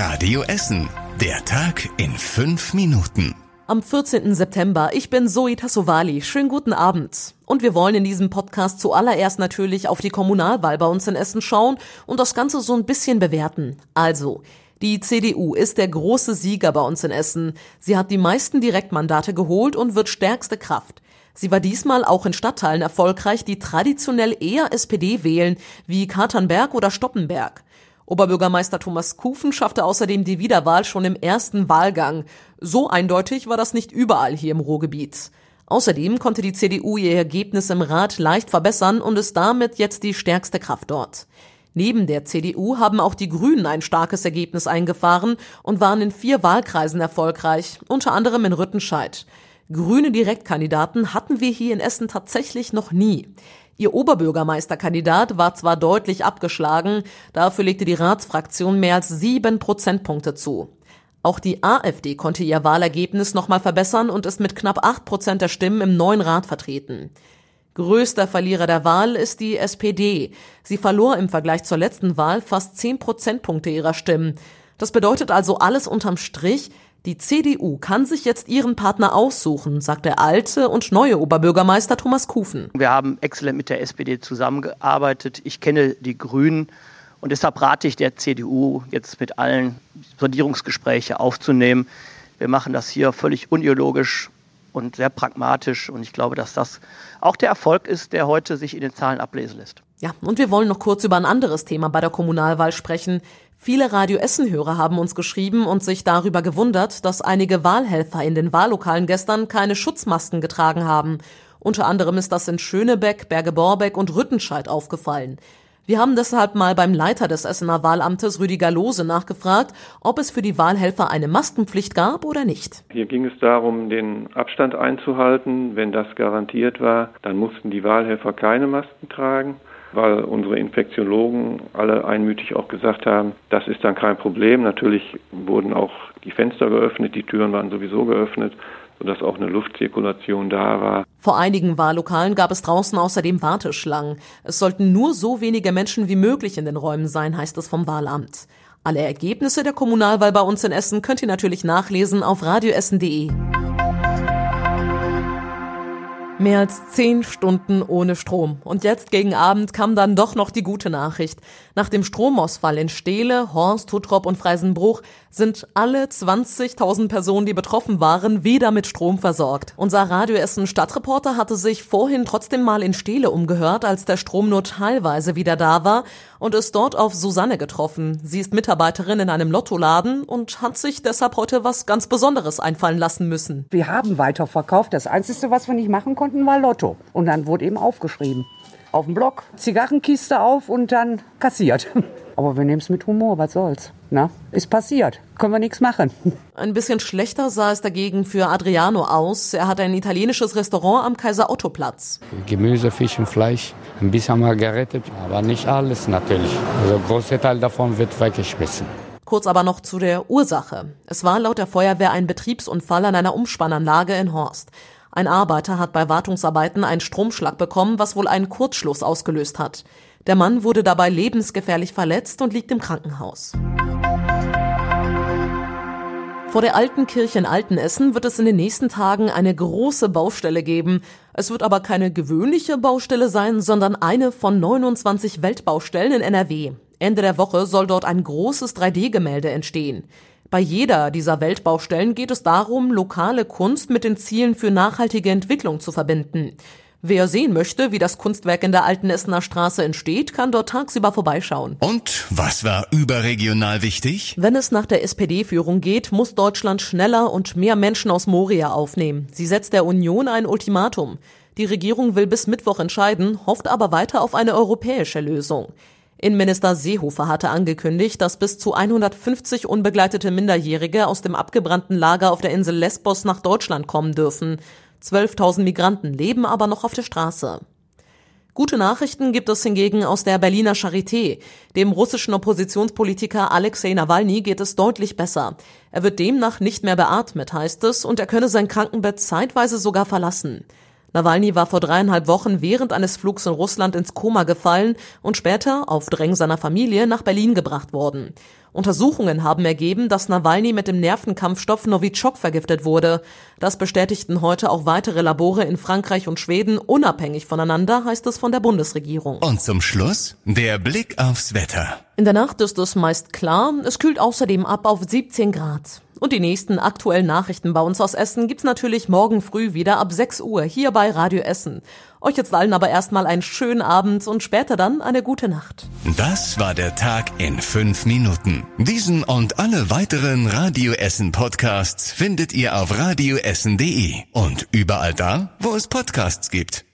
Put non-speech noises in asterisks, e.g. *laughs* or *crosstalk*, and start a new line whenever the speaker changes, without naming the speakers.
Radio Essen. Der Tag in fünf Minuten.
Am 14. September. Ich bin Zoe Tassovali. Schönen guten Abend. Und wir wollen in diesem Podcast zuallererst natürlich auf die Kommunalwahl bei uns in Essen schauen und das Ganze so ein bisschen bewerten. Also, die CDU ist der große Sieger bei uns in Essen. Sie hat die meisten Direktmandate geholt und wird stärkste Kraft. Sie war diesmal auch in Stadtteilen erfolgreich, die traditionell eher SPD wählen, wie Katernberg oder Stoppenberg. Oberbürgermeister Thomas Kufen schaffte außerdem die Wiederwahl schon im ersten Wahlgang. So eindeutig war das nicht überall hier im Ruhrgebiet. Außerdem konnte die CDU ihr Ergebnis im Rat leicht verbessern und ist damit jetzt die stärkste Kraft dort. Neben der CDU haben auch die Grünen ein starkes Ergebnis eingefahren und waren in vier Wahlkreisen erfolgreich, unter anderem in Rüttenscheid. Grüne Direktkandidaten hatten wir hier in Essen tatsächlich noch nie. Ihr Oberbürgermeisterkandidat war zwar deutlich abgeschlagen, dafür legte die Ratsfraktion mehr als sieben Prozentpunkte zu. Auch die AfD konnte ihr Wahlergebnis nochmal verbessern und ist mit knapp acht Prozent der Stimmen im neuen Rat vertreten. Größter Verlierer der Wahl ist die SPD. Sie verlor im Vergleich zur letzten Wahl fast zehn Prozentpunkte ihrer Stimmen. Das bedeutet also alles unterm Strich, die CDU kann sich jetzt ihren Partner aussuchen, sagt der alte und neue Oberbürgermeister Thomas Kufen.
Wir haben exzellent mit der SPD zusammengearbeitet. Ich kenne die Grünen und deshalb rate ich der CDU, jetzt mit allen Sondierungsgespräche aufzunehmen. Wir machen das hier völlig unideologisch und sehr pragmatisch und ich glaube, dass das auch der Erfolg ist, der heute sich in den Zahlen ablesen lässt.
Ja, und wir wollen noch kurz über ein anderes Thema bei der Kommunalwahl sprechen. Viele Radio Essen-Hörer haben uns geschrieben und sich darüber gewundert, dass einige Wahlhelfer in den Wahllokalen gestern keine Schutzmasken getragen haben. Unter anderem ist das in Schönebeck, Berge-Borbeck und Rüttenscheid aufgefallen. Wir haben deshalb mal beim Leiter des Essener Wahlamtes Rüdiger Lose nachgefragt, ob es für die Wahlhelfer eine Maskenpflicht gab oder nicht.
Hier ging es darum, den Abstand einzuhalten. Wenn das garantiert war, dann mussten die Wahlhelfer keine Masken tragen weil unsere Infektiologen alle einmütig auch gesagt haben, das ist dann kein Problem. Natürlich wurden auch die Fenster geöffnet, die Türen waren sowieso geöffnet, sodass auch eine Luftzirkulation da war.
Vor einigen Wahllokalen gab es draußen außerdem Warteschlangen. Es sollten nur so wenige Menschen wie möglich in den Räumen sein, heißt es vom Wahlamt. Alle Ergebnisse der Kommunalwahl bei uns in Essen könnt ihr natürlich nachlesen auf radioessen.de. Mehr als zehn Stunden ohne Strom. Und jetzt gegen Abend kam dann doch noch die gute Nachricht. Nach dem Stromausfall in Steele, Horst, Hutrop und Freisenbruch sind alle 20.000 Personen, die betroffen waren, wieder mit Strom versorgt. Unser Radio Essen Stadtreporter hatte sich vorhin trotzdem mal in Steele umgehört, als der Strom nur teilweise wieder da war und ist dort auf Susanne getroffen. Sie ist Mitarbeiterin in einem Lottoladen und hat sich deshalb heute was ganz Besonderes einfallen lassen müssen.
Wir haben weiterverkauft. Das Einzige, was wir nicht machen konnten, war Lotto. Und dann wurde eben aufgeschrieben. Auf dem Block, Zigarrenkiste auf und dann kassiert. *laughs* Aber wir nehmen es mit Humor, was soll's. Na, ist passiert. Können wir nichts machen. *laughs*
Ein bisschen schlechter sah es dagegen für Adriano aus. Er hat ein italienisches Restaurant am Kaiser Otto Platz.
Gemüse, Fisch und Fleisch. Ein bisschen haben wir gerettet, aber nicht alles natürlich. Also ein großer Teil davon wird weggeschmissen.
Kurz aber noch zu der Ursache. Es war laut der Feuerwehr ein Betriebsunfall an einer Umspannanlage in Horst. Ein Arbeiter hat bei Wartungsarbeiten einen Stromschlag bekommen, was wohl einen Kurzschluss ausgelöst hat. Der Mann wurde dabei lebensgefährlich verletzt und liegt im Krankenhaus. Vor der alten Kirche in Altenessen wird es in den nächsten Tagen eine große Baustelle geben. Es wird aber keine gewöhnliche Baustelle sein, sondern eine von 29 Weltbaustellen in NRW. Ende der Woche soll dort ein großes 3D-Gemälde entstehen. Bei jeder dieser Weltbaustellen geht es darum, lokale Kunst mit den Zielen für nachhaltige Entwicklung zu verbinden. Wer sehen möchte, wie das Kunstwerk in der alten Essener Straße entsteht, kann dort tagsüber vorbeischauen.
Und was war überregional wichtig?
Wenn es nach der SPD-Führung geht, muss Deutschland schneller und mehr Menschen aus Moria aufnehmen. Sie setzt der Union ein Ultimatum. Die Regierung will bis Mittwoch entscheiden, hofft aber weiter auf eine europäische Lösung. Innenminister Seehofer hatte angekündigt, dass bis zu 150 unbegleitete Minderjährige aus dem abgebrannten Lager auf der Insel Lesbos nach Deutschland kommen dürfen. 12.000 Migranten leben aber noch auf der Straße. Gute Nachrichten gibt es hingegen aus der Berliner Charité. Dem russischen Oppositionspolitiker Alexei Nawalny geht es deutlich besser. Er wird demnach nicht mehr beatmet, heißt es, und er könne sein Krankenbett zeitweise sogar verlassen. Nawalny war vor dreieinhalb Wochen während eines Flugs in Russland ins Koma gefallen und später auf Drängen seiner Familie nach Berlin gebracht worden. Untersuchungen haben ergeben, dass Nawalny mit dem Nervenkampfstoff Novichok vergiftet wurde. Das bestätigten heute auch weitere Labore in Frankreich und Schweden, unabhängig voneinander, heißt es von der Bundesregierung.
Und zum Schluss der Blick aufs Wetter.
In der Nacht ist es meist klar, es kühlt außerdem ab auf 17 Grad. Und die nächsten aktuellen Nachrichten bei uns aus Essen gibt's natürlich morgen früh wieder ab 6 Uhr hier bei Radio Essen. Euch jetzt allen aber erstmal einen schönen Abend und später dann eine gute Nacht.
Das war der Tag in fünf Minuten. Diesen und alle weiteren Radio Essen Podcasts findet ihr auf radioessen.de und überall da, wo es Podcasts gibt.